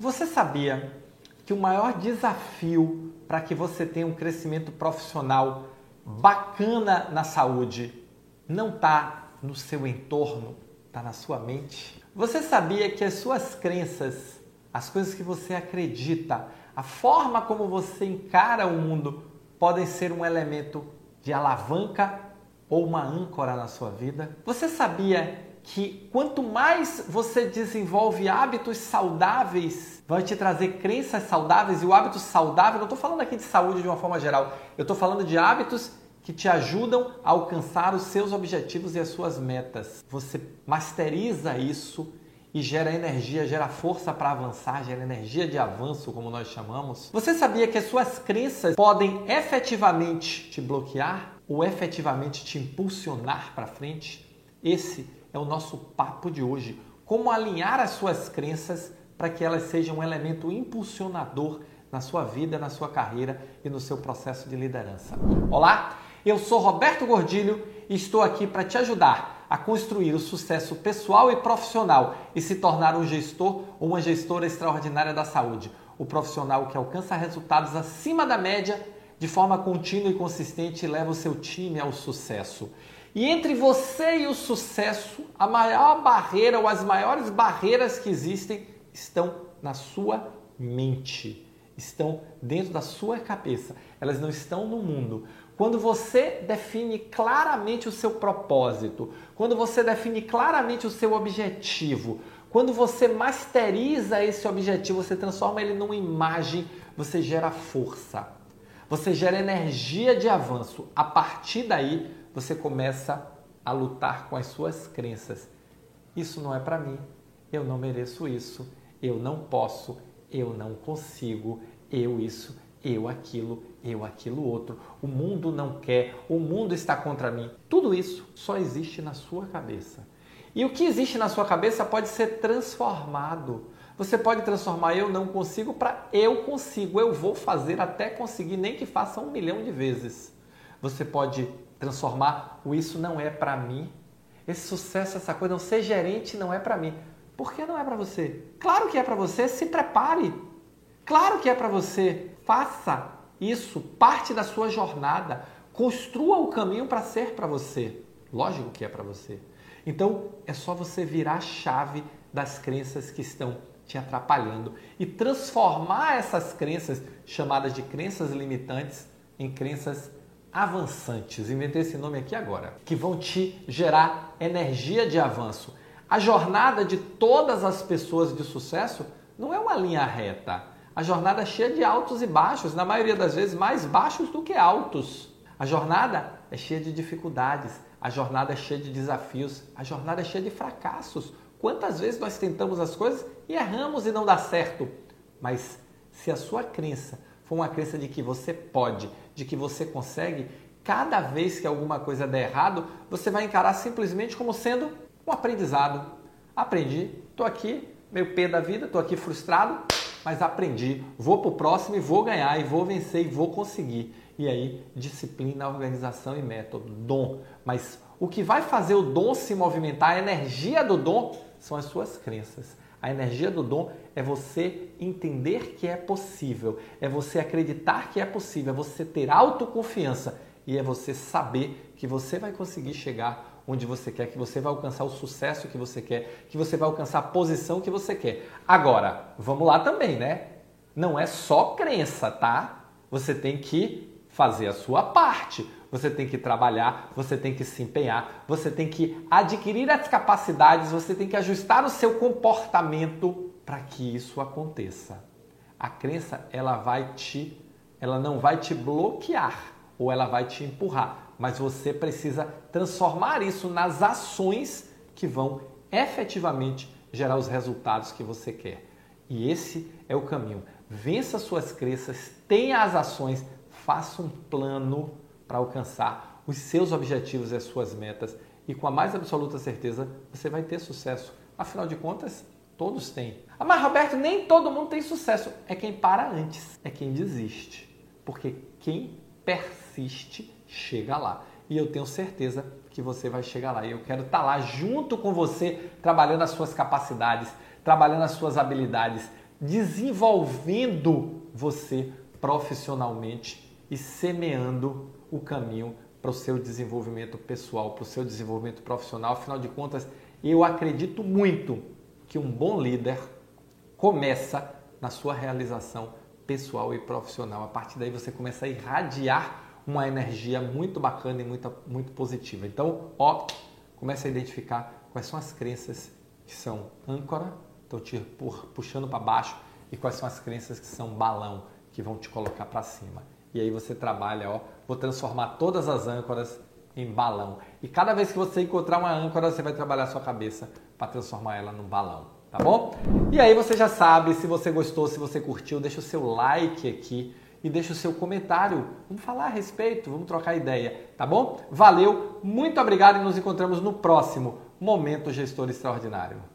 Você sabia que o maior desafio para que você tenha um crescimento profissional bacana na saúde não está no seu entorno, está na sua mente? Você sabia que as suas crenças, as coisas que você acredita, a forma como você encara o mundo podem ser um elemento de alavanca ou uma âncora na sua vida? Você sabia que quanto mais você desenvolve hábitos saudáveis, vai te trazer crenças saudáveis e o hábito saudável, não estou falando aqui de saúde de uma forma geral, eu estou falando de hábitos que te ajudam a alcançar os seus objetivos e as suas metas. Você masteriza isso e gera energia, gera força para avançar, gera energia de avanço, como nós chamamos. Você sabia que as suas crenças podem efetivamente te bloquear ou efetivamente te impulsionar para frente? Esse é o nosso papo de hoje. Como alinhar as suas crenças para que elas sejam um elemento impulsionador na sua vida, na sua carreira e no seu processo de liderança. Olá, eu sou Roberto Gordilho e estou aqui para te ajudar a construir o sucesso pessoal e profissional e se tornar um gestor ou uma gestora extraordinária da saúde. O profissional que alcança resultados acima da média de forma contínua e consistente leva o seu time ao sucesso. E entre você e o sucesso, a maior barreira ou as maiores barreiras que existem estão na sua mente, estão dentro da sua cabeça, elas não estão no mundo. Quando você define claramente o seu propósito, quando você define claramente o seu objetivo, quando você masteriza esse objetivo, você transforma ele numa imagem, você gera força, você gera energia de avanço. A partir daí, você começa a lutar com as suas crenças. Isso não é para mim, eu não mereço isso, eu não posso, eu não consigo, eu isso, eu aquilo, eu aquilo outro. O mundo não quer, o mundo está contra mim. Tudo isso só existe na sua cabeça. E o que existe na sua cabeça pode ser transformado. Você pode transformar eu não consigo para eu consigo, eu vou fazer até conseguir, nem que faça um milhão de vezes. Você pode transformar o isso não é para mim. Esse sucesso, essa coisa, não ser gerente não é para mim. Por que não é para você? Claro que é para você, se prepare. Claro que é para você. Faça isso parte da sua jornada. Construa o caminho para ser para você. Lógico que é para você. Então, é só você virar a chave das crenças que estão te atrapalhando e transformar essas crenças chamadas de crenças limitantes em crenças avançantes, inventei esse nome aqui agora, que vão te gerar energia de avanço. A jornada de todas as pessoas de sucesso não é uma linha reta. A jornada é cheia de altos e baixos, na maioria das vezes mais baixos do que altos. A jornada é cheia de dificuldades, a jornada é cheia de desafios, a jornada é cheia de fracassos. Quantas vezes nós tentamos as coisas e erramos e não dá certo? Mas se a sua crença for uma crença de que você pode, de que você consegue, cada vez que alguma coisa der errado, você vai encarar simplesmente como sendo um aprendizado. Aprendi, estou aqui, meio pé da vida, estou aqui frustrado, mas aprendi. Vou para o próximo e vou ganhar, e vou vencer, e vou conseguir. E aí, disciplina, organização e método, dom. Mas o que vai fazer o dom se movimentar, a energia do dom, são as suas crenças. A energia do dom é você entender que é possível, é você acreditar que é possível, é você ter autoconfiança e é você saber que você vai conseguir chegar onde você quer, que você vai alcançar o sucesso que você quer, que você vai alcançar a posição que você quer. Agora, vamos lá também, né? Não é só crença, tá? Você tem que fazer a sua parte você tem que trabalhar, você tem que se empenhar, você tem que adquirir as capacidades, você tem que ajustar o seu comportamento para que isso aconteça. A crença, ela vai te ela não vai te bloquear ou ela vai te empurrar, mas você precisa transformar isso nas ações que vão efetivamente gerar os resultados que você quer. E esse é o caminho. Vença suas crenças, tenha as ações, faça um plano para alcançar os seus objetivos e as suas metas e com a mais absoluta certeza você vai ter sucesso. Afinal de contas, todos têm. Ah, mas Roberto, nem todo mundo tem sucesso. É quem para antes, é quem desiste. Porque quem persiste chega lá. E eu tenho certeza que você vai chegar lá. E eu quero estar lá junto com você, trabalhando as suas capacidades, trabalhando as suas habilidades, desenvolvendo você profissionalmente e semeando o caminho para o seu desenvolvimento pessoal, para o seu desenvolvimento profissional. Afinal de contas, eu acredito muito que um bom líder começa na sua realização pessoal e profissional. A partir daí você começa a irradiar uma energia muito bacana e muito, muito positiva. Então, ó, comece a identificar quais são as crenças que são âncora, estão te puxando para baixo, e quais são as crenças que são balão, que vão te colocar para cima. E aí você trabalha, ó, vou transformar todas as âncoras em balão. E cada vez que você encontrar uma âncora, você vai trabalhar a sua cabeça para transformar ela num balão, tá bom? E aí você já sabe, se você gostou, se você curtiu, deixa o seu like aqui e deixa o seu comentário. Vamos falar a respeito, vamos trocar ideia, tá bom? Valeu, muito obrigado e nos encontramos no próximo Momento Gestor Extraordinário.